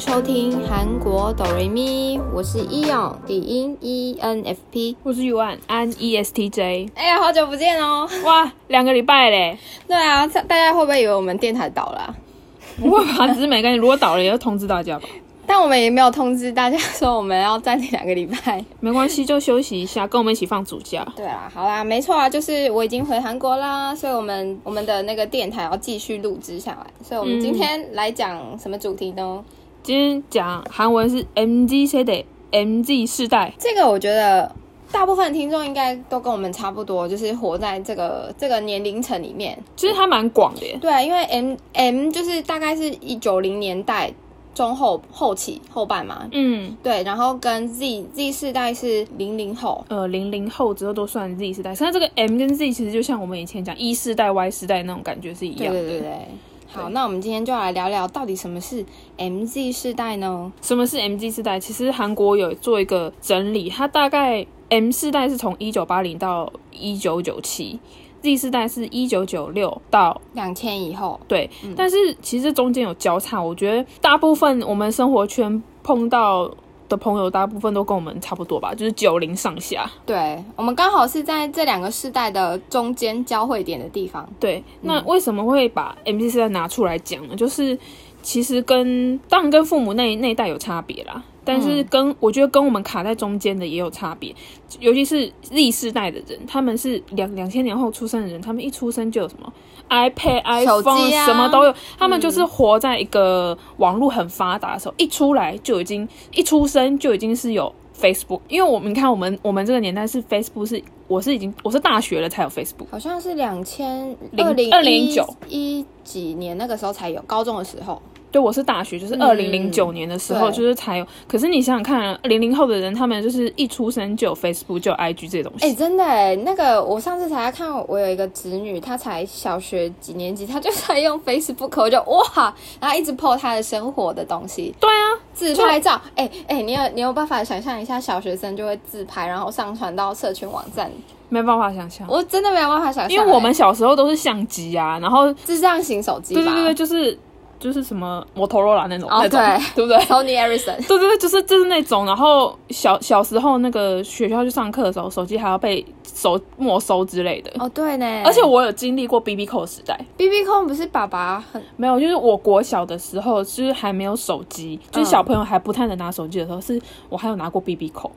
收听韩国哆瑞咪，我是伊勇，底音 E N F P，我是 Yuan N E S T J。哎呀，好久不见哦！哇，两个礼拜嘞。对啊，大家会不会以为我们电台倒了啊？不会吧，只是没关系。如果倒了，也要通知大家吧。但我们也没有通知大家说我们要暂停两个礼拜，没关系，就休息一下，跟我们一起放暑假。对啊，好啦，没错啊，就是我已经回韩国啦，所以我们我们的那个电台要继续录制下来。所以我们今天来讲什么主题呢？嗯、今天讲韩文是 MZ 世代，MZ 世代。这个我觉得大部分听众应该都跟我们差不多，就是活在这个这个年龄层里面。其实它蛮广的耶。对，因为 M M 就是大概是一九零年代。中后后期后半嘛，嗯，对，然后跟 Z Z 世代是零零后，呃，零零后之后都算 Z 世代。现在这个 M 跟 Z 其实就像我们以前讲 E 世代、Y 世代那种感觉是一样的。对对对对。好，那我们今天就来聊聊到底什么是 MZ 世代呢？什么是 MZ 世代？其实韩国有做一个整理，它大概 M 世代是从一九八零到一九九七。Z 世代是一九九六到两千以后，对，嗯、但是其实中间有交叉。我觉得大部分我们生活圈碰到的朋友，大部分都跟我们差不多吧，就是九零上下。对，我们刚好是在这两个世代的中间交汇点的地方。对，那为什么会把世代拿出来讲呢？就是其实跟当然跟父母那那一代有差别啦。但是跟我觉得跟我们卡在中间的也有差别，尤其是 Z 世代的人，他们是两两千年后出生的人，他们一出生就有什么 iPad、iPhone，什么都有，他们就是活在一个网络很发达的时候，一出来就已经一出生就已经是有 Facebook，因为我们你看我们我们这个年代是 Facebook 是我是已经我是大学了才有 Facebook，好像是两千二零二零九。一几年那个时候才有，高中的时候。对，我是大学，就是二零零九年的时候，就是才有。嗯、可是你想想看，零零后的人，他们就是一出生就有 Facebook，就有 IG 这些东西。哎、欸，真的哎，那个我上次才看，我有一个侄女，她才小学几年级，她就在用 Facebook，我就哇，然后一直 po 她的生活的东西。对啊，自拍照。哎哎、你有你有办法想象一下，小学生就会自拍，然后上传到社群网站？没办法想象，我真的没有办法想象，因为我们小时候都是相机啊，然后智障型手机。对对对，就是。就是什么摩托罗拉那种，哦、对 对不对？Sony Ericsson，对对对，就是就是那种。然后小小时候那个学校去上课的时候，手机还要被收没收之类的。哦，对呢。而且我有经历过 BB Call 时代。BB Call 不是爸爸很没有，就是我国小的时候，就是还没有手机，就是小朋友还不太能拿手机的时候，嗯、是我还有拿过 BB Call。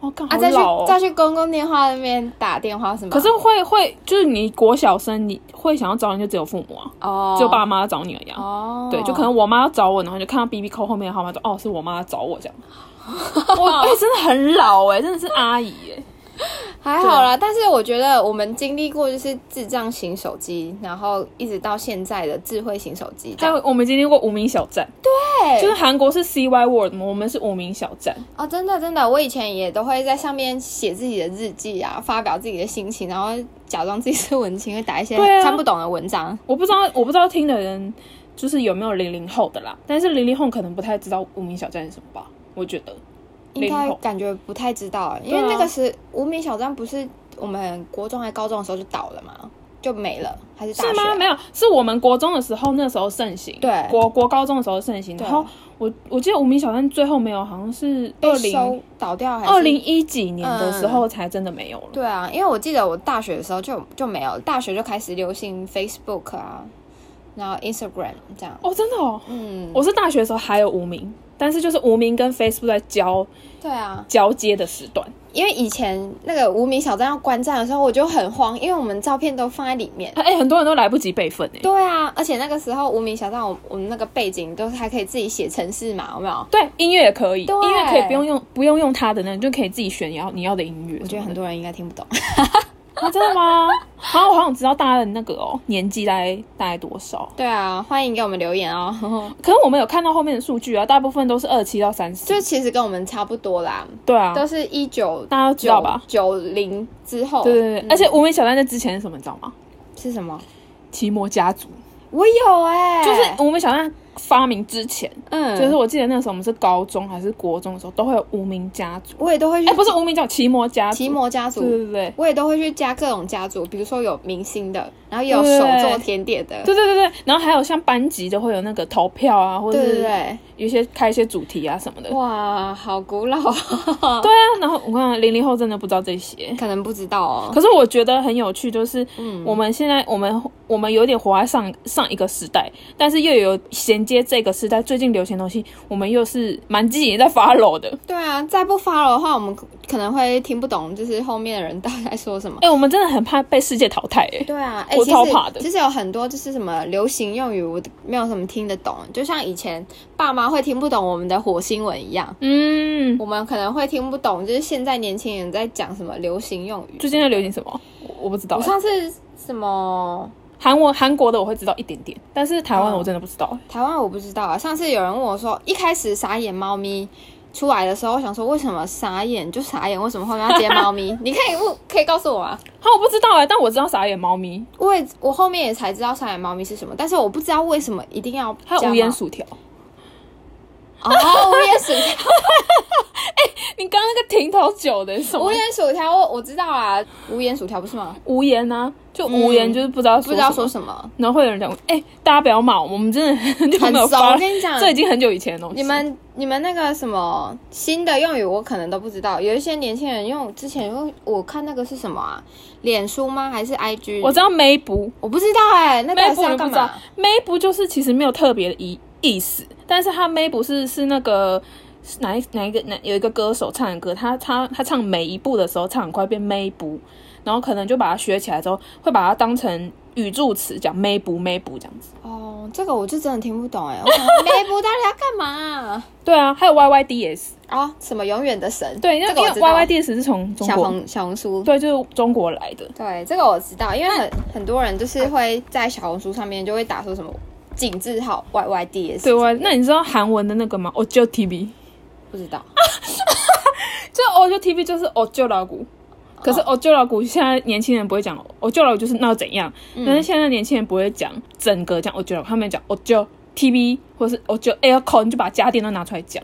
哦，刚好老哦，再去再去公共电话那边打电话什么？可是会会就是你国小生，你会想要找人就只有父母啊，哦，只有爸妈找你而已。哦，对，就可能我妈要找我，然后就看到 BB Call 后面的号码，就哦是我妈找我这样。哇，哎，真的很老哎，真的是阿姨哎。还好啦，但是我觉得我们经历过就是智障型手机，然后一直到现在的智慧型手机，还有我们经历过无名小站，对，就是韩国是 CY World 嘛，我们是无名小站。哦，真的真的，我以前也都会在上面写自己的日记啊，发表自己的心情，然后假装自己是文青，会打一些看不懂的文章。啊、我不知道，我不知道听的人就是有没有零零后的啦，但是零零后可能不太知道无名小站是什么吧，我觉得。应该感觉不太知道，因为那个是无名小站，不是我们国中还高中的时候就倒了嘛？就没了，还是大学？是吗？没有，是我们国中的时候那时候盛行，对，国国高中的时候盛行。然后我我记得无名小站最后没有，好像是二零倒掉，还是二零一几年的时候才真的没有了。对啊，因为我记得我大学的时候就就没有，大学就开始流行 Facebook 啊，然后 Instagram 这样。哦，真的哦，嗯，我是大学的时候还有无名。但是就是无名跟 Facebook 在交，对啊，交接的时段。因为以前那个无名小站要关站的时候，我就很慌，因为我们照片都放在里面，哎、欸，很多人都来不及备份哎。对啊，而且那个时候无名小站，我我们那个背景都是还可以自己写程式嘛，有没有？对，音乐也可以，对音乐可以不用用不用用他的那，你就可以自己选你要你要的音乐。我觉得很多人应该听不懂。啊，真的吗？好，我好想知道大家的那个哦，年纪大概大概多少？对啊，欢迎给我们留言哦。可是我们有看到后面的数据啊，大部分都是二七到三十，就其实跟我们差不多啦。对啊，都是一九，大家都知道吧？九零之后，对对对。嗯、而且无名小站在之前是什么，你知道吗？是什么？奇摩家族。我有哎、欸，就是无名小站发明之前，嗯，就是我记得那时候我们是高中还是国中的时候，都会有无名家族。我也都会去，哎，不是无名叫奇摩家族，奇摩家族，对对对，我也都会去加各种家族，比如说有明星的，然后也有手做甜点的，对对对对，然后还有像班级的会有那个投票啊，或者是有一些开一些主题啊什么的。哇，好古老。对啊，然后我看零零后真的不知道这些，可能不知道哦。可是我觉得很有趣，就是嗯。我们现在我们我们有点活在上上一个时代，但是又有衔接这个时代最近流行的东西，我们又是蛮积极在 follow 的。对啊，再不 follow 的话，我们可能会听不懂，就是后面的人到底在说什么。哎、欸，我们真的很怕被世界淘汰、欸，哎。对啊，我超怕的。其实有很多就是什么流行用语，我没有什么听得懂，就像以前爸妈会听不懂我们的火星文一样。嗯，我们可能会听不懂，就是现在年轻人在讲什么流行用语。最近在流行什么？我不知道、欸。我上次什么？韩文韩国的我会知道一点点，但是台湾我真的不知道、欸嗯。台湾我不知道啊。上次有人问我说，一开始傻眼猫咪出来的时候，我想说为什么傻眼就傻眼，为什么后面要接猫咪？你可以不，可以告诉我吗？好，我不知道哎、欸，但我知道傻眼猫咪。我也我后面也才知道傻眼猫咪是什么，但是我不知道为什么一定要还有无烟薯条。哦，无盐薯条。哎、欸，你刚刚那个停头久的什么？无盐薯条，我我知道啊，无盐薯条不是吗？无盐呢？就无盐，就是不知道不知道说什么，然后会有人讲，哎，大家不要骂我们，真的 很久没有发。我跟你讲，这已经很久以前了。你们你们那个什么新的用语，我可能都不知道。有一些年轻人用之前用，我看那个是什么啊？脸书吗？还是 IG？我知道 Meibu，我不知道哎，那个是要干嘛？Meibu 就是其实没有特别的意意思，但是他 Meibu 是是那个哪一哪一个哪有一个歌手唱的歌，他他他唱每一步的时候唱很快变 Meibu。然后可能就把它学起来之后，会把它当成语助词讲 maybe maybe 这样子。哦，这个我就真的听不懂哎。maybe 到底要干嘛啊？对啊，还有 yyds 啊，什么永远的神？对，因为 yyds 是从中国小红小红书，对，就是中国来的。对，这个我知道，因为很很多人就是会在小红书上面就会打出什么井字号 yyds。对，那你知道韩文的那个吗？ojo tv 不知道，就 ojo tv 就是 ojo 老古。可是哦，旧老古现在年轻人不会讲哦，旧老古就是那又怎样？嗯、但是现在年轻人不会讲整个讲哦，旧老古他们讲哦，旧 TV 或是哦，旧 Aircon，你就把家电都拿出来讲。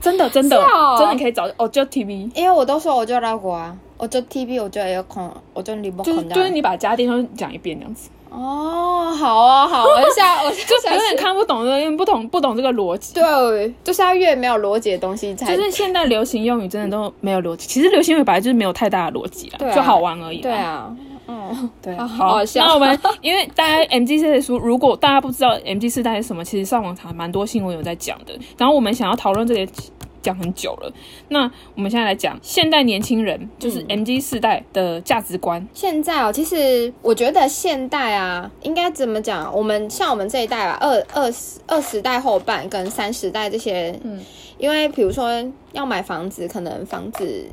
真 的真的、哦、真的可以找哦，旧 TV，因为我都说我，旧老古啊，我，旧 TV，我，旧 Aircon，我，旧 remote，就是就是你把家电都讲一遍这样子。哦，好啊，好，我现在 我就有点看不懂，因为不懂不懂这个逻辑。对，就是要越没有逻辑的东西才。就是现在流行用语真的都没有逻辑，其实流行语本来就是没有太大的逻辑啦，就好玩而已。对啊，嗯，对，好，好笑。那我们 因为大家 MZ 世代的书，如果大家不知道 M G 世代是什么，其实上网查蛮多新闻有在讲的。然后我们想要讨论这个。讲很久了，那我们现在来讲现代年轻人，就是 M G 世代的价值观。嗯、现在哦，其实我觉得现代啊，应该怎么讲？我们像我们这一代吧，二二十二十代后半跟三十代这些，嗯，因为比如说要买房子，可能房子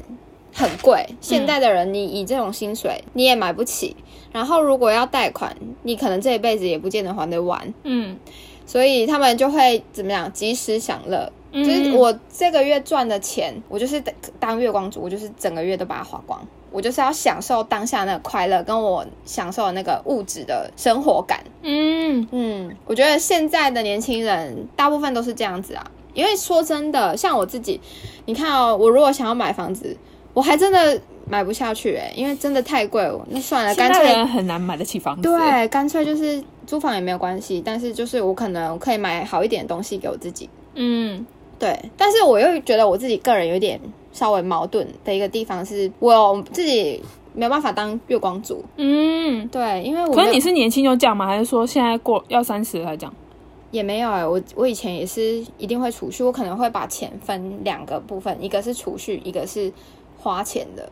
很贵，现代的人你以这种薪水你也买不起，然后如果要贷款，你可能这一辈子也不见得还得完，嗯，所以他们就会怎么样，及时享乐。就是我这个月赚的钱，我就是当月光族，我就是整个月都把它花光。我就是要享受当下那个快乐，跟我享受的那个物质的生活感。嗯嗯，我觉得现在的年轻人大部分都是这样子啊。因为说真的，像我自己，你看哦，我如果想要买房子，我还真的买不下去诶，因为真的太贵了。那算了，干脆很难买得起房子。对，干脆就是租房也没有关系，但是就是我可能可以买好一点的东西给我自己。嗯。对，但是我又觉得我自己个人有点稍微矛盾的一个地方是，我自己没有办法当月光族。嗯，对，因为我。可是你是年轻就这样吗？还是说现在过要三十来讲？也没有哎、欸，我我以前也是一定会储蓄，我可能会把钱分两个部分，一个是储蓄，一个是花钱的。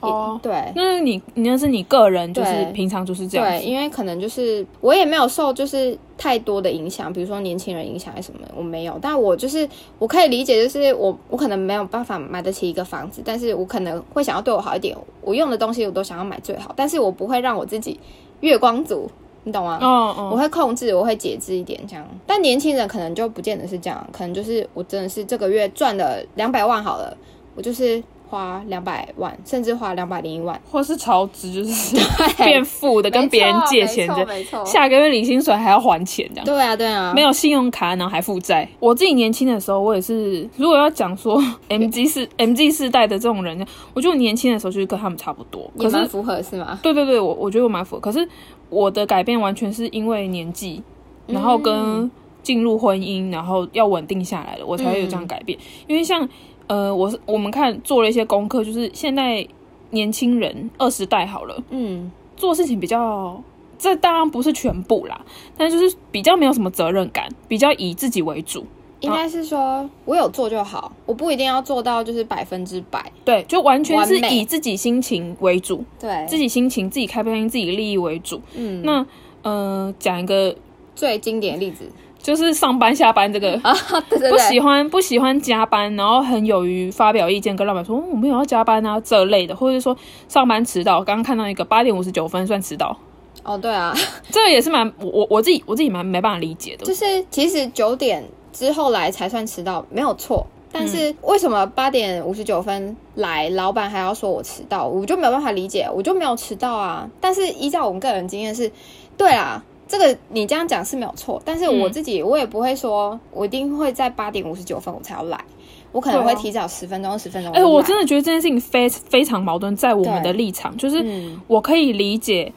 哦，对，那是你，那是你个人，就是平常就是这样对。对，因为可能就是我也没有受就是太多的影响，比如说年轻人影响还是什么，我没有。但我就是我可以理解，就是我我可能没有办法买得起一个房子，但是我可能会想要对我好一点，我用的东西我都想要买最好，但是我不会让我自己月光族，你懂吗？嗯嗯，我会控制，我会节制一点这样。但年轻人可能就不见得是这样，可能就是我真的是这个月赚了两百万好了，我就是。花两百万，甚至花两百零一万，或是超支，就是变富的，跟别人借钱的，下个月领薪水还要还钱这样。对啊，对啊，没有信用卡，然后还负债。我自己年轻的时候，我也是，如果要讲说 MG 世 MG 世代的这种人，我觉得我年轻的时候就是跟他们差不多，可是符合是吗？对对对，我我觉得我蛮符合。可是我的改变完全是因为年纪，然后跟进入婚姻，然后要稳定下来了，我才会有这样改变。嗯、因为像。呃，我是我们看做了一些功课，就是现在年轻人二十代好了，嗯，做事情比较，这当然不是全部啦，但就是比较没有什么责任感，比较以自己为主。应该是说我有做就好，我不一定要做到就是百分之百，对，就完全是以自己心情为主，对，自己心情、自己开不开心、自己的利益为主。嗯，那呃，讲一个最经典的例子。就是上班下班这个啊，对对对，不喜欢不喜欢加班，然后很勇于发表意见，跟老板说、哦、我没有要加班啊这类的，或者是说上班迟到。刚刚看到一个八点五十九分算迟到哦，对啊，这个也是蛮我我自己我自己蛮没办法理解的。就是其实九点之后来才算迟到，没有错。但是为什么八点五十九分来，老板还要说我迟到？我就没有办法理解，我就没有迟到啊。但是依照我们个人经验是，对啊。这个你这样讲是没有错，但是我自己我也不会说，我一定会在八点五十九分我才要来，我可能会提早十分钟、十分钟。哎、欸，我真的觉得这件事情非非常矛盾，在我们的立场，就是我可以理解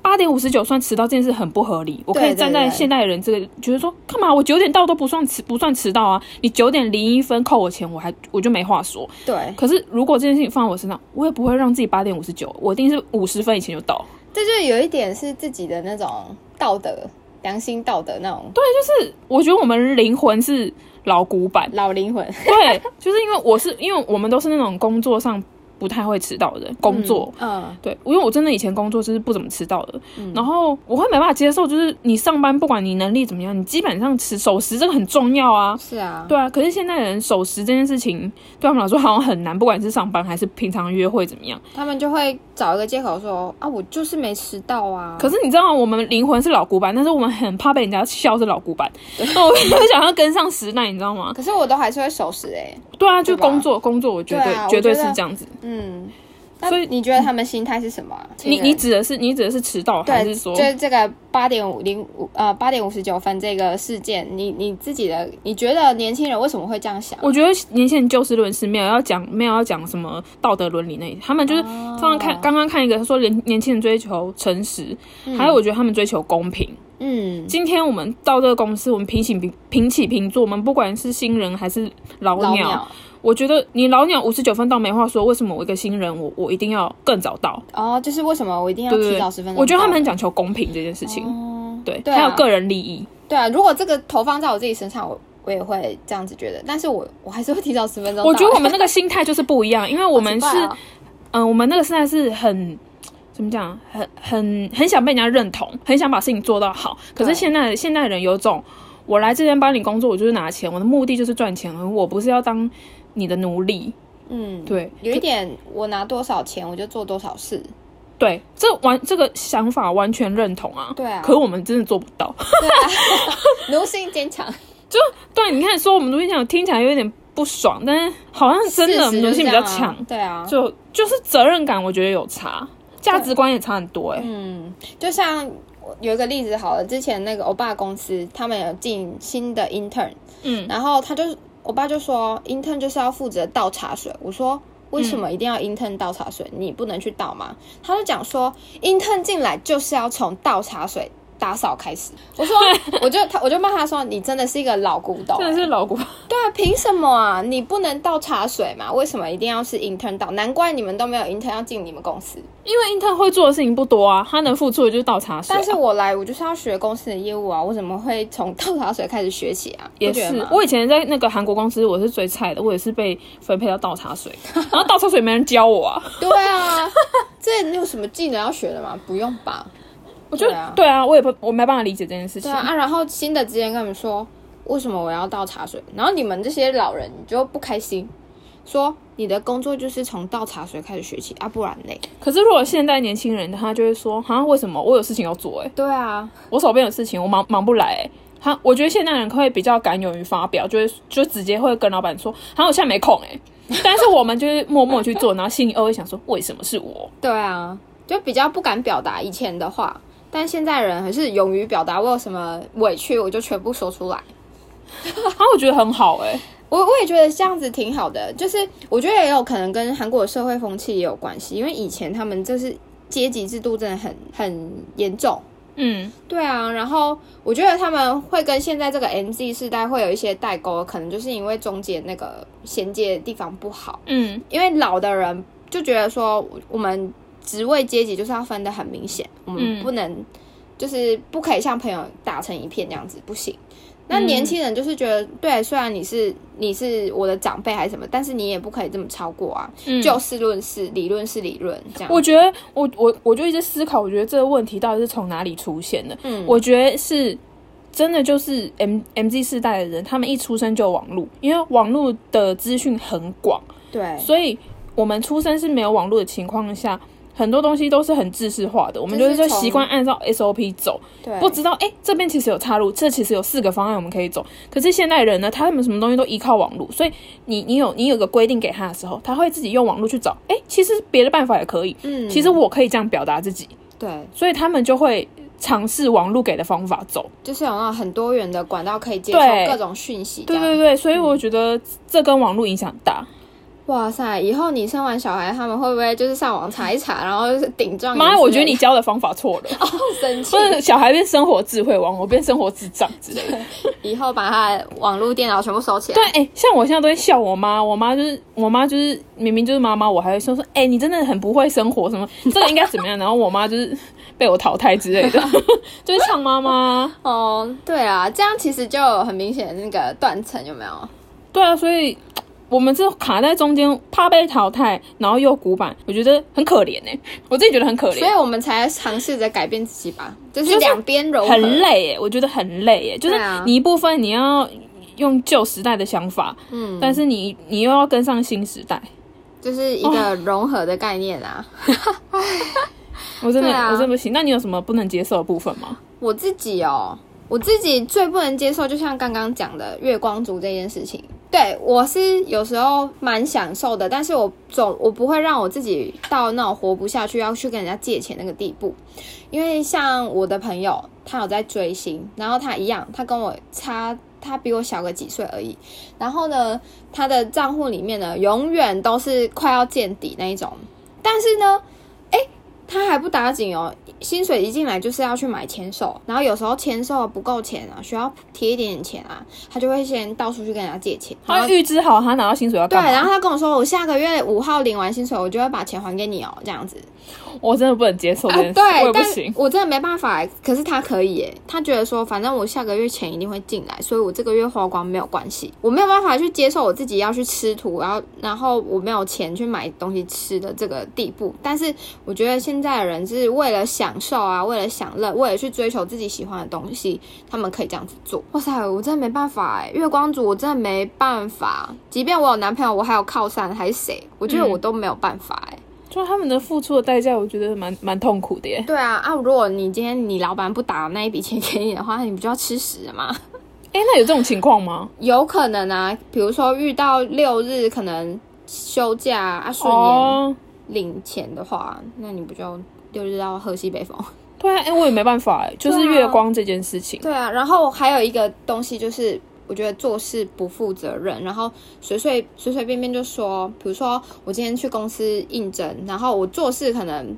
八点五十九算迟到这件事很不合理，我可以站在现代人这个觉得说，干嘛我九点到都不算迟，不算迟到啊？你九点零一分扣我钱，我还我就没话说。对，可是如果这件事情放在我身上，我也不会让自己八点五十九，我一定是五十分以前就到。这就有一点是自己的那种。道德、良心、道德那种，对，就是我觉得我们灵魂是老古板、老灵魂，对，就是因为我是因为我们都是那种工作上。不太会迟到的工作，嗯，嗯。对，因为我真的以前工作就是不怎么迟到的，嗯，然后我会没办法接受，就是你上班不管你能力怎么样，你基本上吃守时这个很重要啊，是啊，对啊，可是现在人守时这件事情对他们来说好像很难，不管是上班还是平常约会怎么样，他们就会找一个借口说啊，我就是没迟到啊。可是你知道我们灵魂是老古板，但是我们很怕被人家笑是老古板，那我就想要跟上时代，你知道吗？可是我都还是会守时诶、欸。对啊，就工作工作，我绝对对、啊、绝对是这样子，嗯。所以你觉得他们心态是什么、啊？你你指的是你指的是迟到，还是说就是这个八点五零五呃八点五十九分这个事件？你你自己的你觉得年轻人为什么会这样想？我觉得年轻人就事论事，没有要讲没有要讲什么道德伦理那，他们就是刚刚看刚刚、哦、看一个，他说年年轻人追求诚实，嗯、还有我觉得他们追求公平。嗯，今天我们到这个公司，我们平起平平起平坐，我们不管是新人还是老鸟。老鸟我觉得你老鸟五十九分到没话说，为什么我一个新人我我一定要更早到？哦，就是为什么我一定要提早十分钟？我觉得他们很讲求公平这件事情，哦、对，对啊、还有个人利益。对啊，如果这个投放在我自己身上，我我也会这样子觉得，但是我我还是会提早十分钟。我觉得我们那个心态就是不一样，因为我们 是，嗯、哦呃，我们那个现在是很怎么讲，很很很想被人家认同，很想把事情做到好。可是现在现代人有种，我来这边帮你工作，我就是拿钱，我的目的就是赚钱，我不是要当。你的奴隶，嗯，对，有一点，我拿多少钱我就做多少事，对，这完这个想法完全认同啊，对啊，可是我们真的做不到，对啊，奴性坚强，就对，你看说我们奴性坚强听起来有点不爽，但是好像真的奴性比较强，对啊，就就是责任感，我觉得有差，价值观也差很多，欸，哎，嗯，就像有一个例子好了，之前那个欧巴公司他们有进新的 intern，嗯，然后他就。我爸就说，intern 就是要负责倒茶水。我说，为什么一定要 intern 倒茶水？嗯、你不能去倒吗？他就讲说，intern 进来就是要从倒茶水。打扫开始，我说，我就他，我就骂他说，你真的是一个老古董，真的是老古董。对啊，凭什么啊？你不能倒茶水嘛？为什么一定要是 intern 倒？难怪你们都没有 intern 要进你们公司，因为 intern 会做的事情不多啊，他能付出的就是倒茶水啊。但是我来，我就是要学公司的业务啊，我怎么会从倒茶水开始学起啊？也是，我以前在那个韩国公司，我是最菜的，我也是被分配到倒茶水，然后倒茶水没人教我啊。对啊，这你有什么技能要学的吗？不用吧。我觉得对啊，我也不，我没办法理解这件事情。对啊，啊，然后新的职员跟你们说，为什么我要倒茶水？然后你们这些老人你就不开心，说你的工作就是从倒茶水开始学起啊，不然嘞。可是如果现代年轻人，他就会说，啊，为什么我有事情要做？哎，对啊，我手边有事情，我忙忙不来。哎，他，我觉得现代人会比较敢勇于发表，就会就直接会跟老板说，好，我现在没空。哎。但是我们就是默默去做，然后心里偶尔想说，为什么是我？对啊，就比较不敢表达以前的话，但现在人还是勇于表达，我有什么委屈我就全部说出来。啊，我觉得很好哎、欸，我我也觉得这样子挺好的，就是我觉得也有可能跟韩国的社会风气也有关系，因为以前他们就是阶级制度真的很很严重。嗯，对啊，然后我觉得他们会跟现在这个 MZ 世代会有一些代沟，可能就是因为中间那个衔接的地方不好。嗯，因为老的人就觉得说，我们职位阶级就是要分得很明显，我们不能就是不可以像朋友打成一片这样子，不行。那年轻人就是觉得，嗯、对，虽然你是你是我的长辈还是什么，但是你也不可以这么超过啊。嗯、就事论事，理论是理论，这样。我觉得，我我我就一直思考，我觉得这个问题到底是从哪里出现的？嗯，我觉得是真的，就是 M MZ 世代的人，他们一出生就有网络，因为网络的资讯很广，对，所以我们出生是没有网络的情况下。很多东西都是很制式化的，我们就是说习惯按照 SOP 走，对，不知道哎、欸，这边其实有岔路，这其实有四个方案我们可以走。可是现代人呢，他们什么东西都依靠网络，所以你你有你有个规定给他的时候，他会自己用网络去找。哎、欸，其实别的办法也可以，嗯，其实我可以这样表达自己，对，所以他们就会尝试网络给的方法走，就是有那种很多元的管道可以接受各种讯息。对对对，所以我觉得这跟网络影响很大。哇塞！以后你生完小孩，他们会不会就是上网查一查，然后就是顶撞？妈，我觉得你教的方法错了。哦，生气！不是小孩变生活智慧王，我变生活智障之类的。以后把他的网络电脑全部收起来。对，哎、欸，像我现在都会笑我妈，我妈就是我妈就是明明就是妈妈，我还会说说，哎、欸，你真的很不会生活，什么 这个应该怎么样？然后我妈就是被我淘汰之类的，就是呛妈妈。哦，对啊，这样其实就有很明显那个断层，有没有？对啊，所以。我们这卡在中间，怕被淘汰，然后又古板，我觉得很可怜哎，我自己觉得很可怜，所以我们才尝试着改变自己吧，就是两边融合，很累哎，我觉得很累哎，就是你一部分你要用旧时代的想法，嗯，但是你你又要跟上新时代，就是一个融合的概念啊。唉，我真的我真的不行，那你有什么不能接受的部分吗？我自己哦，我自己最不能接受，就像刚刚讲的月光族这件事情。对，我是有时候蛮享受的，但是我总我不会让我自己到那种活不下去要去跟人家借钱那个地步，因为像我的朋友，他有在追星，然后他一样，他跟我差，他比我小个几岁而已，然后呢，他的账户里面呢，永远都是快要见底那一种，但是呢，他还不打紧哦。薪水一进来就是要去买签售，然后有时候签售不够钱啊，需要贴一点点钱啊，他就会先到处去跟人家借钱。他预支好他拿到薪水要？对，然后他跟我说，我下个月五号领完薪水，我就会把钱还给你哦，这样子。我真的不能接受这件事，啊、对，我不行，我真的没办法。可是他可以耶，他觉得说，反正我下个月钱一定会进来，所以我这个月花光没有关系。我没有办法去接受我自己要去吃土，然后然后我没有钱去买东西吃的这个地步。但是我觉得现在的人是为了享受啊，为了享乐，为了去追求自己喜欢的东西，他们可以这样子做。哇塞，我真的没办法哎，月光族我真的没办法。即便我有男朋友，我还有靠山还是谁，我觉得我都没有办法哎。嗯就他们的付出的代价，我觉得蛮蛮痛苦的耶。对啊，啊，如果你今天你老板不打那一笔钱给你的话，你不就要吃屎了吗？哎、欸，那有这种情况吗？有可能啊，比如说遇到六日可能休假啊，顺延领钱的话，哦、那你不就六日要喝西北风？对啊，哎、欸，我也没办法哎，就是月光这件事情。对啊，然后还有一个东西就是。我觉得做事不负责任，然后随随随随便便就说，比如说我今天去公司应征，然后我做事可能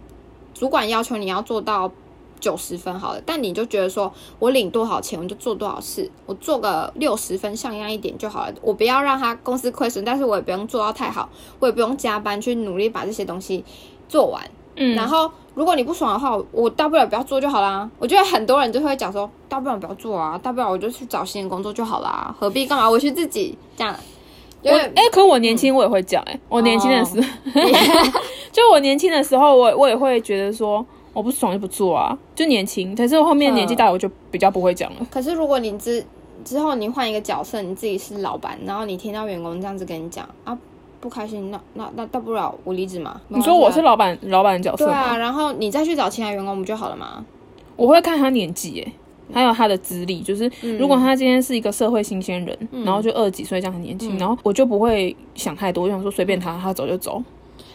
主管要求你要做到九十分好了，但你就觉得说我领多少钱我就做多少事，我做个六十分像样一点就好了，我不要让他公司亏损，但是我也不用做到太好，我也不用加班去努力把这些东西做完。嗯，然后如果你不爽的话，我大不了不要做就好啦。我觉得很多人就会讲说，大不了不要做啊，大不了我就去找新的工作就好啦，何必干嘛委屈自己这样？我哎、欸，可我年轻我也会讲哎、欸，嗯、我年轻的时候，哦、就我年轻的时候，我我也会觉得说，我不爽就不做啊，就年轻。可是后面年纪大，我就比较不会讲了。可是如果你之之后你换一个角色，你自己是老板，然后你听到员工这样子跟你讲啊。不开心，那那那大不了我离职嘛。你说我是老板，老板的角色。对啊，然后你再去找其他员工不就好了吗？我会看他年纪，哎，还有他的资历，就是如果他今天是一个社会新鲜人，嗯、然后就二十几岁这样很年轻，嗯、然后我就不会想太多，我想说随便他，他走就走。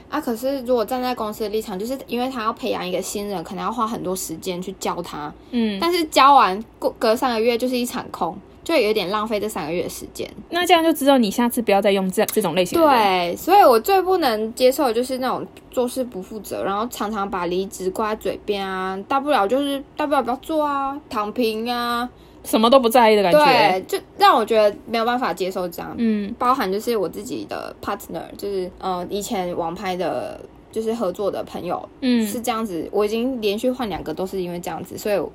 啊，可是如果站在公司的立场，就是因为他要培养一个新人，可能要花很多时间去教他，嗯，但是教完过隔三个月就是一场空。就有点浪费这三个月的时间，那这样就知道你下次不要再用这这种类型的。对，所以我最不能接受的就是那种做事不负责，然后常常把离职挂在嘴边啊，大不了就是大不了不要做啊，躺平啊，什么都不在意的感觉，对，就让我觉得没有办法接受这样。嗯，包含就是我自己的 partner，就是呃以前网拍的。就是合作的朋友，嗯，是这样子。我已经连续换两个，都是因为这样子，所以我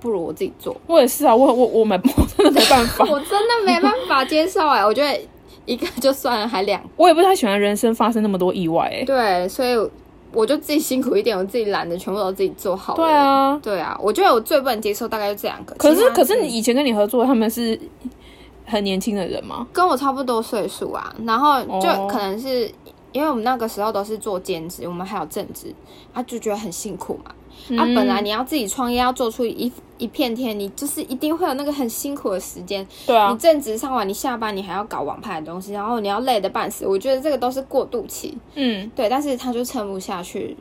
不如我自己做。我也是啊，我我我没，我真的没办法，我真的没办法接受哎、欸。我觉得一个就算了，还两，我也不太喜欢人生发生那么多意外哎、欸。对，所以我就自己辛苦一点，我自己懒得全部都自己做好。对啊，对啊，我觉得我最不能接受大概就这两个。可是可是你以前跟你合作，他们是很年轻的人吗？跟我差不多岁数啊，然后就可能是。哦因为我们那个时候都是做兼职，我们还有正职，他就觉得很辛苦嘛。嗯、啊，本来你要自己创业，要做出一一片天，你就是一定会有那个很辛苦的时间。对啊，你正职上完，你下班你还要搞网拍的东西，然后你要累得半死。我觉得这个都是过渡期。嗯，对，但是他就撑不下去，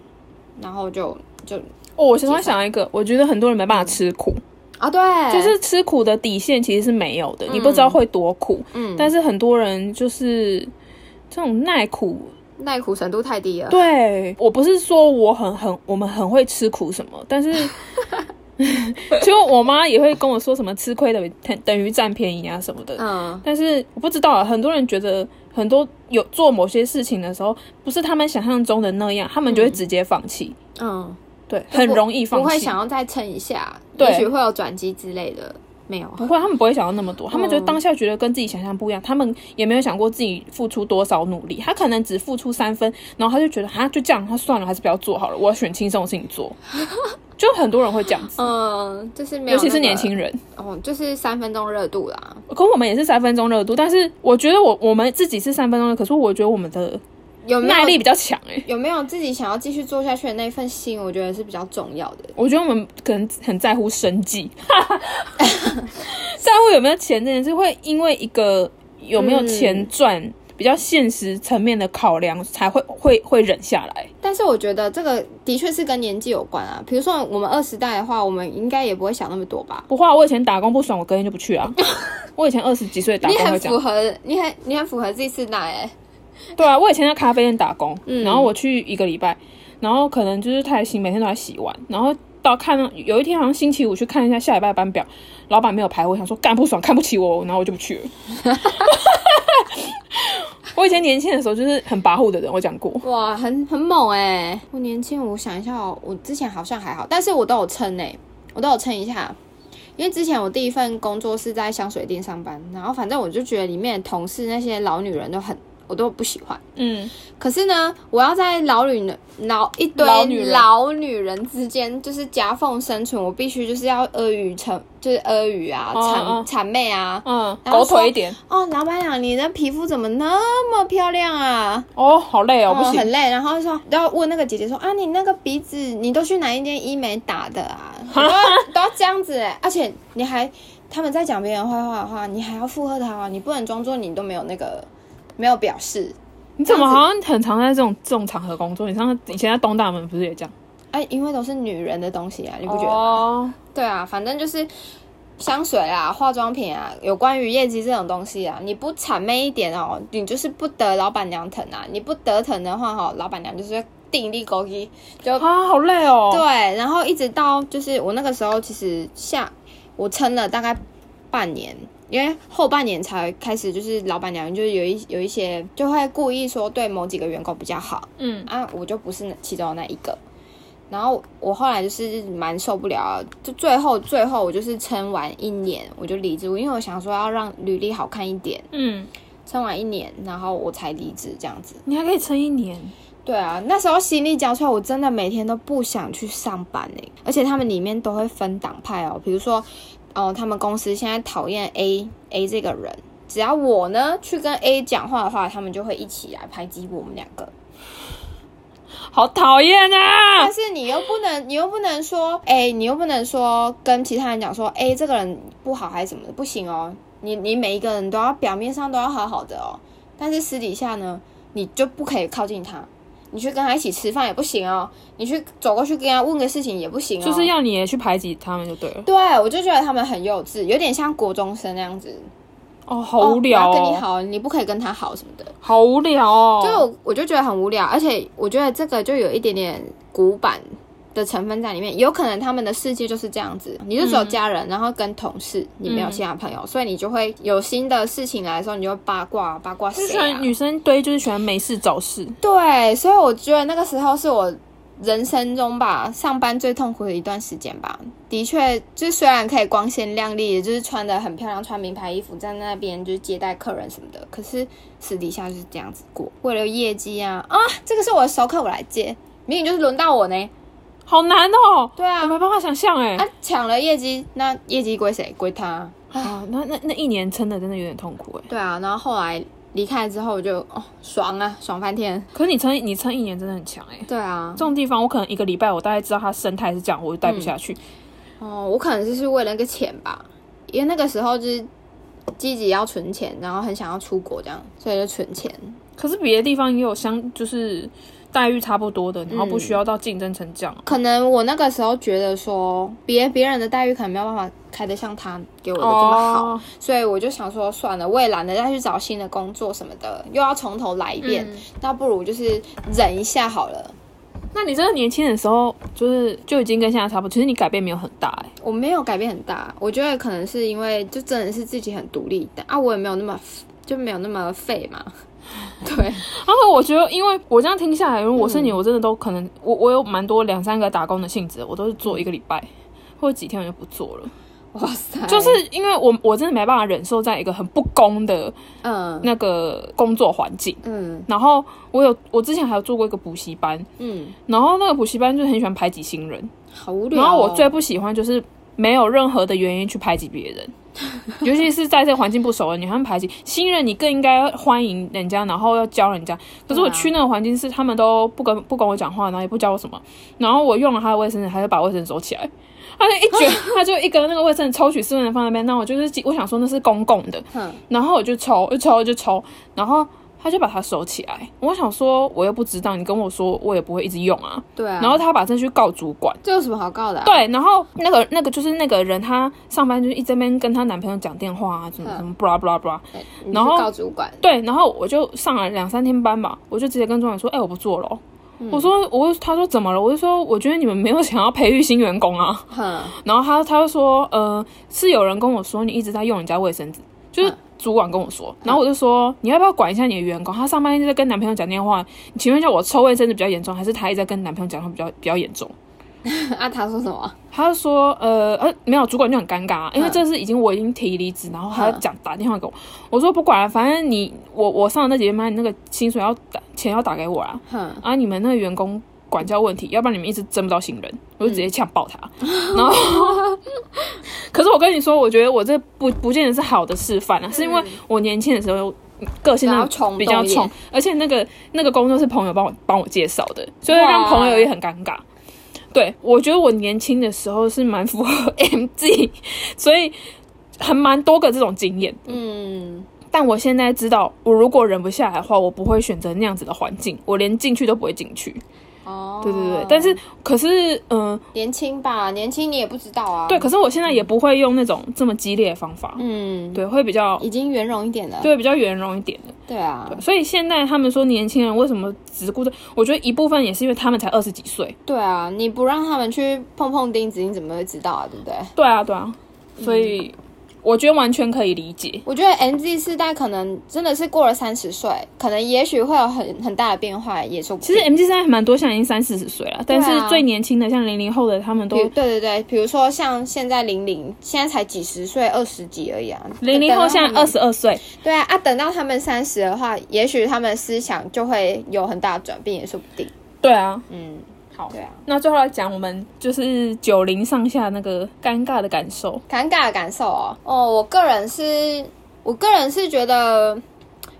然后就就哦，我突然想一个，我觉得很多人没办法吃苦、嗯、啊，对，就是吃苦的底线其实是没有的，嗯、你不知道会多苦。嗯，但是很多人就是这种耐苦。耐苦程度太低了。对，我不是说我很很我们很会吃苦什么，但是 就我妈也会跟我说什么吃亏的等于占便宜啊什么的。嗯，但是我不知道啊，很多人觉得很多有做某些事情的时候，不是他们想象中的那样，他们就会直接放弃。嗯，对，很容易放弃，不会想要再撑一下，对也许会有转机之类的。没有，不会，他们不会想到那么多，他们就当下觉得跟自己想象不一样，嗯、他们也没有想过自己付出多少努力，他可能只付出三分，然后他就觉得啊，就这样，他算了，还是不要做好了，我要选轻松的事情做，就很多人会这样子，嗯，就是没有、那个，尤其是年轻人，哦，就是三分钟热度啦，可我们也是三分钟热度，但是我觉得我我们自己是三分钟的，可是我觉得我们的。有耐力比较强哎，有没有自己想要继续做下去的那份心？我觉得是比较重要的。我觉得我们可能很在乎生计，在乎有没有钱这件事，会因为一个有没有钱赚、嗯、比较现实层面的考量，才会会会忍下来。但是我觉得这个的确是跟年纪有关啊。比如说我们二十代的话，我们应该也不会想那么多吧？不会，我以前打工不爽，我隔天就不去啊。我以前二十几岁打工，你很符合，你很你很符合这次代哎。对啊，我以前在咖啡店打工，嗯、然后我去一个礼拜，然后可能就是太辛，每天都在洗碗，然后到看到有一天好像星期五去看一下下礼拜班表，老板没有排，我想说干不爽，看不起我，然后我就不去了。我以前年轻的时候就是很跋扈的人，我讲过。哇，很很猛哎！我年轻，我想一下哦，我之前好像还好，但是我都有撑哎，我都有撑一下，因为之前我第一份工作是在香水店上班，然后反正我就觉得里面的同事那些老女人都很。我都不喜欢，嗯，可是呢，我要在老女人、老一堆老女人，之间就是夹缝生存，我必须就是要阿谀成，就是阿谀啊，谄谄媚啊，嗯，狗腿一点哦，老板娘，你的皮肤怎么那么漂亮啊？哦，好累哦，不行，很累。然后说都要问那个姐姐说啊，你那个鼻子，你都去哪一间医美打的啊？都要都要这样子哎，而且你还他们在讲别人坏话的话，你还要附和他啊，你不能装作你都没有那个。没有表示，你怎么好像很常在这种这种场合工作？你上以前在东大门不是也这样？哎，因为都是女人的东西啊，你不觉得吗？Oh. 对啊，反正就是香水啊、化妆品啊，有关于业绩这种东西啊，你不谄媚一点哦，你就是不得老板娘疼啊！你不得疼的话，哈，老板娘就是定力勾一，就啊，好累哦。对，然后一直到就是我那个时候，其实下我撑了大概半年。因为后半年才开始，就是老板娘就是有一有一些就会故意说对某几个员工比较好，嗯啊，我就不是其中的那一个。然后我后来就是蛮受不了，就最后最后我就是撑完一年我就离职，因为我想说要让履历好看一点，嗯，撑完一年然后我才离职这样子。你还可以撑一年？对啊，那时候心力交瘁，我真的每天都不想去上班哎，而且他们里面都会分党派哦，比如说。哦，他们公司现在讨厌 A A 这个人，只要我呢去跟 A 讲话的话，他们就会一起来排挤我们两个。好讨厌啊！但是你又不能，你又不能说，哎、欸，你又不能说跟其他人讲说，哎、欸，这个人不好还是什么的，不行哦。你你每一个人都要表面上都要好好的哦，但是私底下呢，你就不可以靠近他。你去跟他一起吃饭也不行哦，你去走过去跟他问个事情也不行哦，就是要你也去排挤他们就对了。对，我就觉得他们很幼稚，有点像国中生那样子。哦，好无聊哦。哦，跟你好，你不可以跟他好什么的，好无聊哦。就我就觉得很无聊，而且我觉得这个就有一点点古板的成分在里面，有可能他们的世界就是这样子，你就只有家人，嗯、然后跟同事，你没有其他朋友，嗯、所以你就会有新的事情来的时候，你就八卦八卦谁、啊。喜欢女生堆就是喜欢没事找事，对，所以我觉得那个时候是我人生中吧上班最痛苦的一段时间吧。的确，就虽然可以光鲜亮丽，就是穿的很漂亮，穿名牌衣服在那边就是接待客人什么的，可是私底下就是这样子过，为了业绩啊啊，这个是我的熟客，我来接，明明就是轮到我呢。好难哦！对啊，我没办法想象哎。他抢了业绩，那业绩归谁？归他。啊，那那那一年撑的真的有点痛苦哎。对啊，然后后来离开之后就哦爽啊，爽翻天。可是你撑你撑一年真的很强哎。对啊，这种地方我可能一个礼拜我大概知道它生态是这样，我就待不下去。嗯、哦，我可能就是为了那个钱吧，因为那个时候就是积极要存钱，然后很想要出国这样，所以就存钱。可是别的地方也有相就是。待遇差不多的，然后不需要到竞争成这样。可能我那个时候觉得说，别别人的待遇可能没有办法开得像他给我的这么好，哦、所以我就想说，算了，我也懒得再去找新的工作什么的，又要从头来一遍，那、嗯、不如就是忍一下好了。那你真的年轻的时候，就是就已经跟现在差不多，其实你改变没有很大哎、欸。我没有改变很大，我觉得可能是因为就真的是自己很独立，的啊，我也没有那么就没有那么废嘛。对，然后我觉得，因为我这样听下来，如果我是你，我真的都可能，我我有蛮多两三个打工的性质，我都是做一个礼拜或者几天我就不做了。哇塞！就是因为我我真的没办法忍受在一个很不公的嗯那个工作环境嗯，然后我有我之前还有做过一个补习班嗯，然后那个补习班就很喜欢排挤新人，好无聊。然后我最不喜欢就是没有任何的原因去排挤别人。尤其是在这个环境不熟的，你还排挤新人，你更应该欢迎人家，然后要教人家。可是我去那个环境是他们都不跟不跟我讲话，然后也不教我什么。然后我用了他的卫生纸，他就把卫生纸收起来。他就一卷，他就一根那个卫生纸抽取四分的放那边。那我就是我想说那是公共的，然后我就抽，一抽就抽，然后。他就把它收起来，我想说我又不知道，你跟我说我也不会一直用啊。对啊。然后他把这去告主管，这有什么好告的啊？对，然后那个那个就是那个人，他上班就一直边跟他男朋友讲电话啊，什么什么，布拉布拉布拉。然后告主管。对，然后我就上了两三天班吧，我就直接跟主管说，哎，我不做了。嗯。我说我，他说怎么了？我就说我觉得你们没有想要培育新员工啊。哼。然后他他就说，呃，是有人跟我说你一直在用人家卫生纸，就是。主管跟我说，然后我就说，你要不要管一下你的员工？他上班一直在跟男朋友讲电话，你请问一下，我抽卫生纸比较严重，还是他一直在跟男朋友讲话比较比较严重？啊，他说什么？他就说，呃呃，没有，主管就很尴尬，因为这是已经我已经提离职，然后他讲打电话给我，我说不管了，反正你我我上的那几天班，你那个薪水要打钱要打给我啊，啊，你们那个员工。管教问题，要不然你们一直争不到新人，我就直接呛爆他。嗯、然后，可是我跟你说，我觉得我这不不见得是好的示范啊，嗯、是因为我年轻的时候个性比较冲，而且那个那个工作是朋友帮我帮我介绍的，所以让朋友也很尴尬。哇对，我觉得我年轻的时候是蛮符合 MG，所以还蛮多个这种经验。嗯，但我现在知道，我如果忍不下来的话，我不会选择那样子的环境，我连进去都不会进去。哦，对对对，但是可是，嗯、呃，年轻吧，年轻你也不知道啊。对，可是我现在也不会用那种这么激烈的方法。嗯，对，会比较已经圆融一点了。对，比较圆融一点的。对啊对，所以现在他们说年轻人为什么只顾着？我觉得一部分也是因为他们才二十几岁。对啊，你不让他们去碰碰钉子，你怎么会知道啊？对不对？对啊，对啊，所以。嗯我觉得完全可以理解。我觉得 MZ 世代可能真的是过了三十岁，可能也许会有很很大的变化，也说不定。其实 MZ 世代还蛮多，像已经三四十岁了，但是最年轻的像零零后的，他们都对对对，比如说像现在零零，现在才几十岁，二十几而已啊。零零后现在二十二岁，对啊啊，等到他们三十的话，也许他们思想就会有很大的转变，也说不定。对啊，嗯。对啊，那最后来讲我们就是九零上下那个尴尬的感受。尴尬的感受哦，哦，我个人是，我个人是觉得，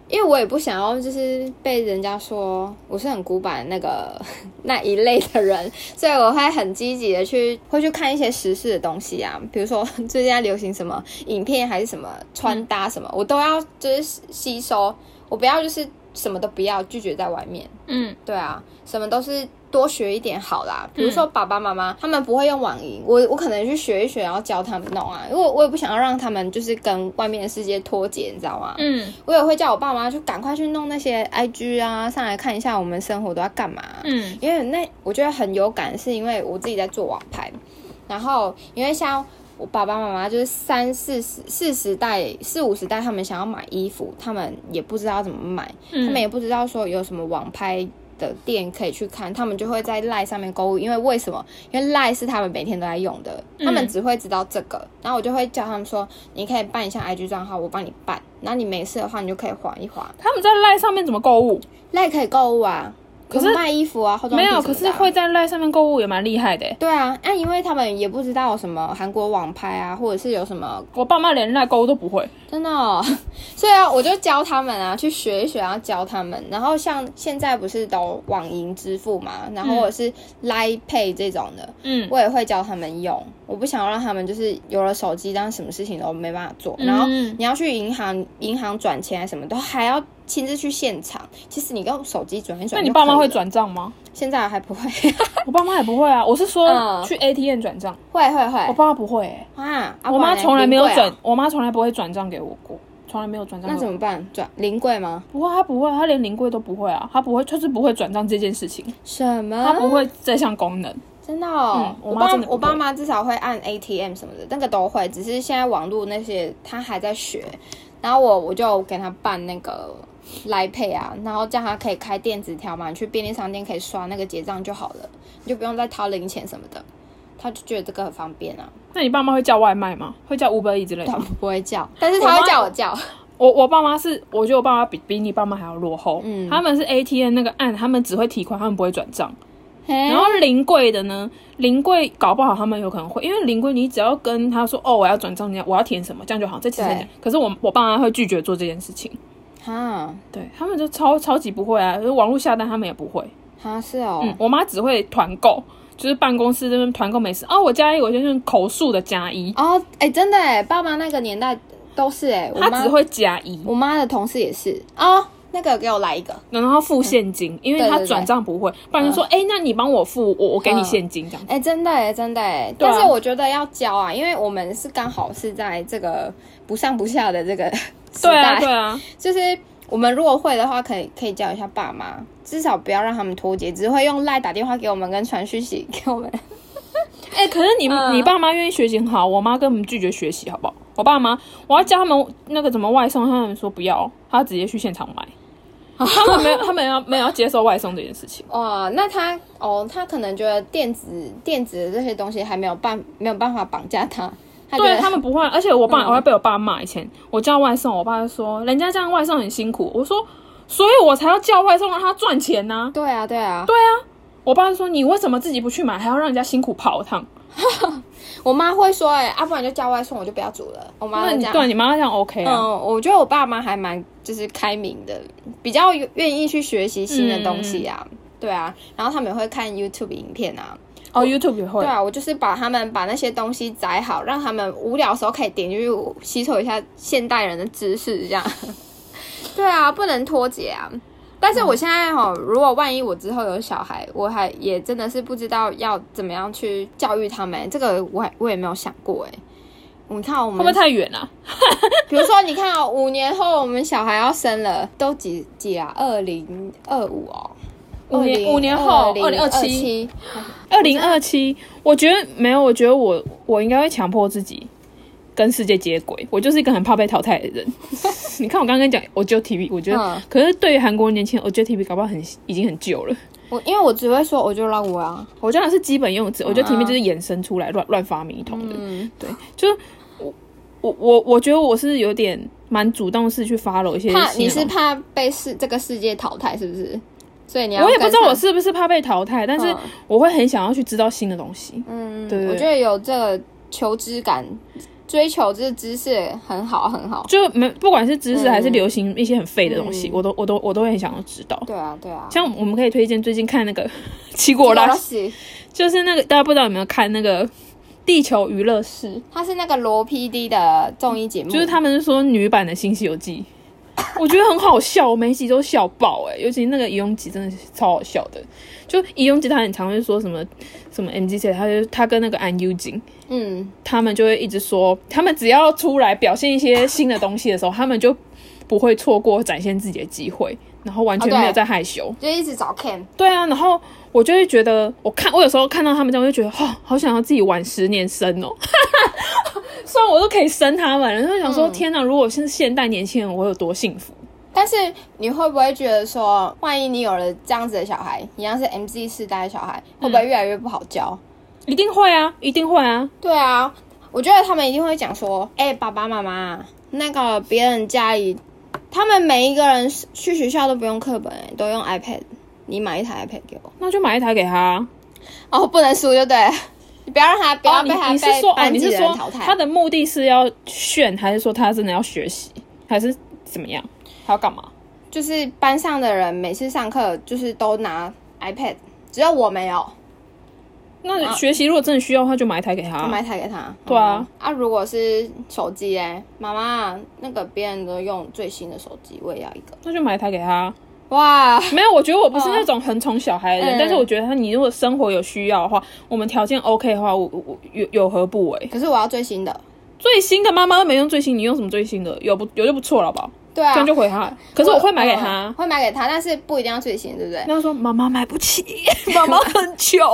因为我也不想要就是被人家说我是很古板那个 那一类的人，所以我会很积极的去会去看一些时事的东西啊，比如说 最近在流行什么影片还是什么穿搭什么，嗯、我都要就是吸收，我不要就是什么都不要拒绝在外面。嗯，对啊，什么都是。多学一点好啦，比如说爸爸妈妈他们不会用网银，我我可能去学一学，然后教他们弄啊，因为我也不想要让他们就是跟外面的世界脱节，你知道吗？嗯，我也会叫我爸妈就赶快去弄那些 IG 啊，上来看一下我们生活都在干嘛。嗯，因为那我觉得很有感，是因为我自己在做网拍，然后因为像我爸爸妈妈就是三四十四十代四五十代，他们想要买衣服，他们也不知道怎么买，嗯，他们也不知道说有什么网拍。的店可以去看，他们就会在赖上面购物，因为为什么？因为赖是他们每天都在用的，他们只会知道这个。嗯、然后我就会叫他们说，你可以办一下 IG 账号，我帮你办。然后你没事的话，你就可以划一划。他们在赖上面怎么购物？赖可以购物啊。可是卖衣服啊，或者没有，可是会在赖上面购物也蛮厉害的。对啊，那、啊、因为他们也不知道什么韩国网拍啊，或者是有什么，我爸妈连赖购物都不会，真的、哦。所以啊，我就教他们啊，去学一学，然后教他们。然后像现在不是都网银支付嘛，然后或者是 Line Pay 这种的，嗯，我也会教他们用。我不想要让他们就是有了手机，但什么事情都没办法做。然后你要去银行，银行转钱什么都还要。亲自去现场，其实你用手机转一转。那你爸妈会转账吗？现在还不会，我爸妈也不会啊。我是说去 ATM 转账，会会会。我爸妈不会、欸、啊，我妈从来没有转，我妈从来不会转账给我过，从来没有转账。那怎么办？转临柜吗？不会，他不会，他连临柜都不会啊，他不会，就是不会转账这件事情。什么？他不会这项功能？真的哦，嗯、我爸我爸妈至少会按 ATM 什么的，那个都会，只是现在网络那些他还在学。然后我我就给他办那个。来配啊，然后这样他可以开电子条码，你去便利商店可以刷那个结账就好了，你就不用再掏零钱什么的，他就觉得这个很方便啊。那你爸妈会叫外卖吗？会叫 Uber 之类的？他不会叫，但是他会叫我叫。我我，我爸妈是，我觉得我爸妈比比你爸妈还要落后。嗯，他们是 ATM 那个按，他们只会提款，他们不会转账。然后临柜的呢，临柜搞不好他们有可能会，因为临柜你只要跟他说哦，我要转账，我要填什么，这样就好。这其实对可是我我爸妈会拒绝做这件事情。哈，对他们就超超级不会啊，就是网络下单他们也不会。哈，是哦，嗯，我妈只会团购，就是办公室这边团购美食。哦，我加一，我就是口述的加一。哦，哎、欸，真的哎，爸妈那个年代都是哎，他只会加一。我妈的同事也是。哦，那个给我来一个，然后付现金，嗯、因为他转账不会，不然就说哎、嗯欸，那你帮我付，我我给你现金。这样。哎、欸，真的哎，真的哎，但是我觉得要交啊，因为我们是刚好是在这个不上不下的这个。对啊，对啊，就是我们如果会的话，可以可以叫一下爸妈，至少不要让他们脱节，只会用赖打电话给我们跟传讯息给我们。哎、欸，可是你、嗯、你爸妈愿意学习很好，我妈根本拒绝学习，好不好？我爸妈，我要教他们那个怎么外送，他们说不要，他直接去现场买，他们没有，他们要没有要接受外送这件事情。哇，那他哦，他可能觉得电子电子的这些东西还没有办没有办法绑架他。他对他们不会，而且我爸我还被我爸骂。以前我叫外送，我爸就说人家这样外送很辛苦。我说，所以我才要叫外送让他赚钱呢、啊。对啊，对啊，对啊。我爸就说，你为什么自己不去买，还要让人家辛苦跑一趟？我妈会说、欸，哎，啊，不然就叫外送，我就不要煮了。我妈这样，对，你妈这样 OK 啊？嗯，我觉得我爸妈还蛮就是开明的，比较愿意去学习新的东西啊。嗯、对啊，然后他们也会看 YouTube 影片啊。哦，YouTube 也会。对啊，我就是把他们把那些东西载好，让他们无聊的时候可以点进去吸收一下现代人的知识，这样。对啊，不能脱节啊！但是我现在哈，如果万一我之后有小孩，我还也真的是不知道要怎么样去教育他们，这个我还我也没有想过哎。你看我们会不会太远了？比如说，你看哦，五年后我们小孩要生了，都几几啊？二零二五哦。五年五年后，二零二七，二零二七，我觉得没有，我觉得我我应该会强迫自己跟世界接轨。我就是一个很怕被淘汰的人。你看我刚刚跟你讲，我就 TV，我觉得，嗯、可是对于韩国年轻人，我觉得 TV 搞不好很已经很旧了。我因为我只会说，我就让我啊，我讲的是基本用词，我觉得 TV 就是衍生出来乱乱发明一通的。嗯、对，就是我我我我觉得我是有点蛮主动式去 follow 一些。怕你是怕被世这个世界淘汰，是不是？所以你要我也不知道我是不是怕被淘汰，但是我会很想要去知道新的东西。嗯，对，对，我觉得有这个求知感追求这个知识很好很好，就没不管是知识还是流行一些很废的东西，嗯、我都我都我都会很想要知道。对啊对啊，像我们可以推荐最近看那个 奇果拉西，就是那个大家不知道有没有看那个地球娱乐室，它是那个罗 PD 的综艺节目，就是他们是说女版的新西游记。我觉得很好笑，我每一集都笑爆哎、欸，尤其那个伊庸吉真的是超好笑的。就伊庸吉他很常会说什么什么 MGC，他就他跟那个安优景，嗯，他们就会一直说，他们只要出来表现一些新的东西的时候，他们就不会错过展现自己的机会，然后完全没有在害羞，哦、就一直找 Ken。对啊，然后我就会觉得，我看我有时候看到他们这样，我就觉得，哦，好想要自己晚十年生哦。虽然我都可以生他们，然后想说，天哪！如果是现代年轻人，我有多幸福？但是你会不会觉得说，万一你有了这样子的小孩，一样是 MZ 世代的小孩，会不会越来越不好教？一定会啊，一定会啊。对啊，我觉得他们一定会讲说，哎、欸，爸爸妈妈，那个别人家里，他们每一个人去学校都不用课本，都用 iPad，你买一台 iPad 给我，那就买一台给他。哦，不能输就对。你 不要让他，不要被他被说，哦，你是说他的目的是要炫，还是说他真的要学习，还是怎么样？他要干嘛？就是班上的人每次上课就是都拿 iPad，只有我没有。那学习如果真的需要的话，就买一台给他，啊，买一台给他。对啊，嗯、啊，如果是手机哎，妈妈，那个别人都用最新的手机，我也要一个，那就买一台给他。哇，没有，我觉得我不是那种很宠小孩的人，嗯、但是我觉得他，你如果生活有需要的话，我们条件 OK 的话，我我有有何不为？可是我要最新的，最新的妈妈都没用最新，你用什么最新的？有不有就不错了，好不好？对啊，这样就回他。可是我会买给他，嗯、会买给他，但是不一定要最新，对不对？那他说妈妈买不起，妈妈很穷，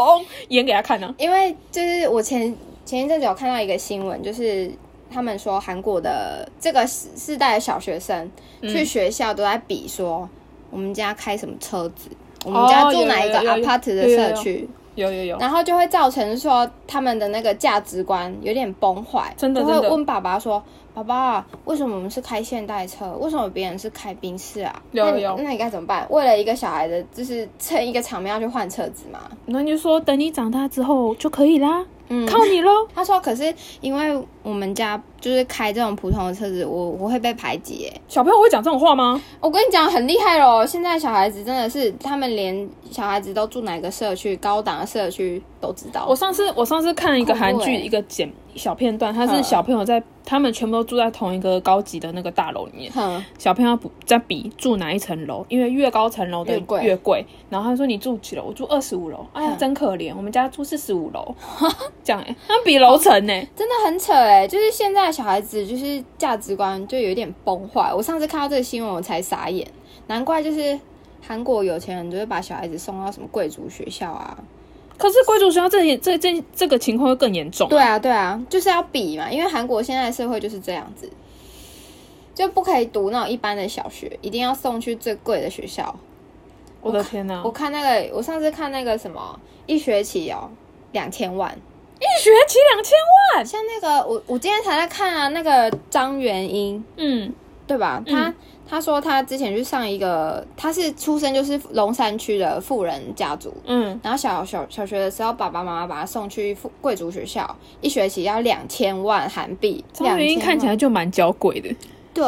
演给他看呢、啊。因为就是我前前一阵子有看到一个新闻，就是他们说韩国的这个世代的小学生去学校都在比说。我们家开什么车子？我们家住哪一个 apart 的社区？有有有，然后就会造成说他们的那个价值观有点崩坏，真的，就会问爸爸说：“爸爸，为什么我们是开现代车？为什么别人是开宾士啊？”有有有，那你该怎么办？为了一个小孩的，就是趁一个场面要去换车子嘛？那你就说等你长大之后就可以啦。嗯，靠你喽。他说：“可是因为我们家就是开这种普通的车子，我我会被排挤。”哎，小朋友会讲这种话吗？我跟你讲，很厉害喽！现在小孩子真的是，他们连小孩子都住哪个社区，高档的社区都知道。我上次我上次看了一个韩剧，一个剪小片段，他是小朋友在。他们全部都住在同一个高级的那个大楼里面。嗯、小朋友在比住哪一层楼，因为越高层楼的越贵。越贵。然后他说：“你住几楼？我住二十五楼。”哎呀，真可怜，我们家住四十五楼。这样哎、欸，他比楼层呢，真的很扯哎。就是现在小孩子就是价值观就有点崩坏。我上次看到这个新闻，我才傻眼。难怪就是韩国有钱人就会把小孩子送到什么贵族学校啊。可是贵族学校这这这这个情况会更严重。对啊，对啊，就是要比嘛，因为韩国现在的社会就是这样子，就不可以读那种一般的小学，一定要送去最贵的学校。我的天哪！我看那个，我上次看那个什么，一学期哦，两千万，一学期两千万。像那个，我我今天才在看啊，那个张元英，嗯，对吧？他。嗯他说他之前去上一个，他是出生就是龙山区的富人家族，嗯，然后小小小学的时候，爸爸妈妈把他送去富贵族学校，一学期要两千万韩币。张元英看起来就蛮娇贵的，对。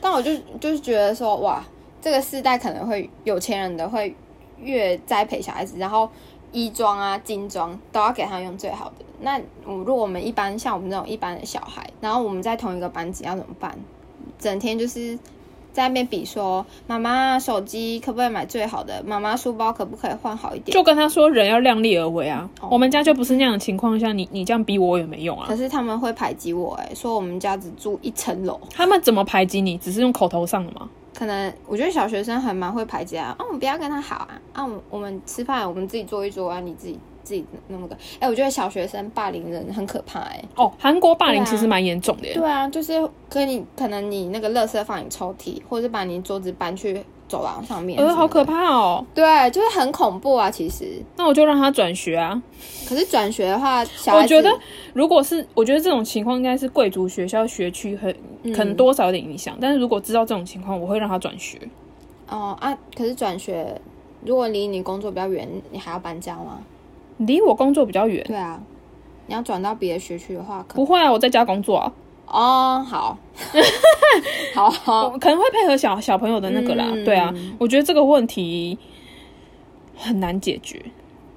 但我就就是觉得说，哇，这个世代可能会有钱人的会越栽培小孩子，然后衣装啊、精装都要给他用最好的。那我如果我们一般像我们这种一般的小孩，然后我们在同一个班级要怎么办？整天就是。在那边比说，妈妈手机可不可以买最好的？妈妈书包可不可以换好一点？就跟他说，人要量力而为啊。Oh. 我们家就不是那样的情况下，你你这样逼我也没用啊。可是他们会排挤我，哎，说我们家只住一层楼。他们怎么排挤你？只是用口头上的吗？可能我觉得小学生还蛮会排挤啊。啊，我们不要跟他好啊。啊，我我们吃饭，我们自己坐一桌啊，你自己。自己那么个，哎、欸，我觉得小学生霸凌人很可怕、欸，哎。哦，韩国霸凌其实蛮严重的耶。对啊，就是跟你可能你那个垃圾放你抽屉，或者是把你桌子搬去走廊上面。呃，好可怕哦。对，就是很恐怖啊，其实。那我就让他转学啊。可是转学的话，小孩，我觉得如果是，我觉得这种情况应该是贵族学校学区很可能多少有点影响。嗯、但是如果知道这种情况，我会让他转学。哦啊，可是转学如果离你工作比较远，你还要搬家吗？离我工作比较远，对啊，你要转到别的学区的话可，不会啊，我在家工作啊。哦，好，好 好，可能会配合小小朋友的那个啦。嗯、对啊，我觉得这个问题很难解决。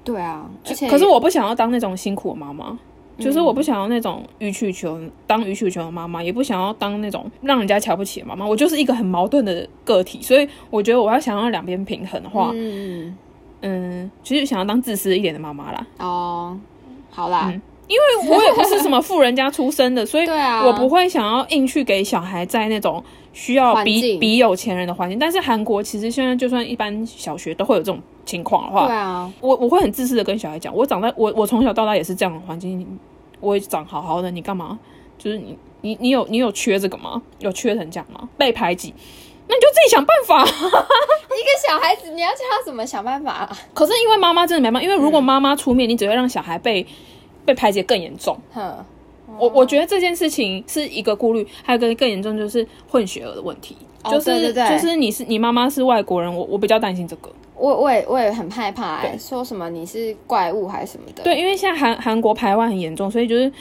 对啊，而且可是我不想要当那种辛苦的妈妈，嗯、就是我不想要那种予取予求当予取予求的妈妈，也不想要当那种让人家瞧不起的妈妈。我就是一个很矛盾的个体，所以我觉得我要想要两边平衡的话，嗯嗯，其实想要当自私一点的妈妈啦。哦，好啦。嗯因为我也不是什么富人家出身的，所以 我不会想要硬去给小孩在那种需要比比有钱人的环境。但是韩国其实现在就算一般小学都会有这种情况的话，对啊，我我会很自私的跟小孩讲，我长在我我从小到大也是这样的环境，我也长好好的，你干嘛？就是你你你有你有缺这个吗？有缺成这样吗？被排挤，那你就自己想办法。一个小孩子你要教他怎么想办法？可是因为妈妈真的没办法，因为如果妈妈出面，你只会让小孩被。被排挤更严重，嗯、我我觉得这件事情是一个顾虑，还有个更严重就是混血儿的问题，哦、就是对对对就是你是你妈妈是外国人，我我比较担心这个，我我也我也很害怕、说什么你是怪物还是什么的，对，因为现在韩韩国排外很严重，所以就是。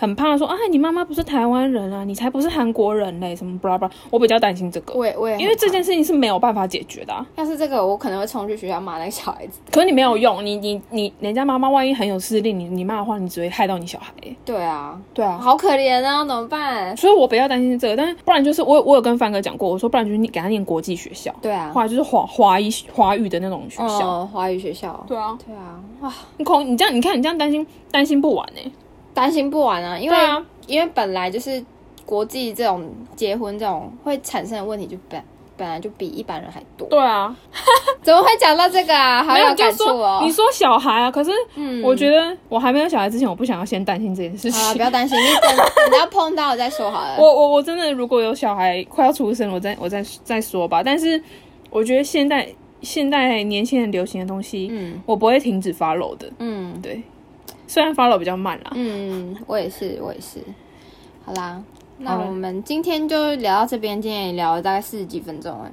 很怕说啊，你妈妈不是台湾人啊，你才不是韩国人嘞，什么巴拉巴拉，我比较担心这个。我也我也，因为这件事情是没有办法解决的、啊。要是这个，我可能会冲去学校骂那个小孩子。可是你没有用，你你你，人家妈妈万一很有势力，你你骂的话，你只会害到你小孩。对啊，对啊，好可怜啊，怎么办？所以我比较担心这个，但是不然就是我我有跟凡哥讲过，我说不然就是你给他念国际学校。对啊，或者就是华华语华语的那种学校。哦，华语学校。对啊，对啊，哇，你恐你这样，你看你这样担心担心不完呢、欸。担心不完啊，因为啊，因为本来就是国际这种结婚这种会产生的问题，就本本来就比一般人还多。对啊，怎么会讲到这个啊？好有感触哦。你说小孩啊，可是，嗯，我觉得我还没有小孩之前，我不想要先担心这件事情。啊，不要担心，你等 等到碰到了再说好了。我我我真的如果有小孩快要出生，我再我再再说吧。但是我觉得现在现代年轻人流行的东西，嗯，我不会停止 follow 的。嗯，对。虽然 follow 比较慢啦，嗯，我也是，我也是。好啦，那我们今天就聊到这边，今天也聊了大概四十几分钟了。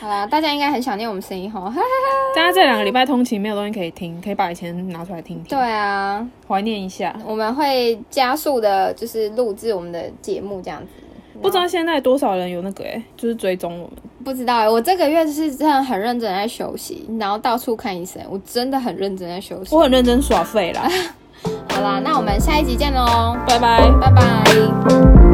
好啦，大家应该很想念我们声音哈，大家这两个礼拜通勤没有东西可以听，可以把以前拿出来听听。对啊，怀念一下。我们会加速的，就是录制我们的节目这样子。不知道现在多少人有那个哎、欸，就是追踪我们。不知道哎、欸，我这个月是真的很认真在休息，然后到处看医生。我真的很认真在休息，我很认真耍废啦。好啦，那我们下一集见喽，拜拜，拜拜。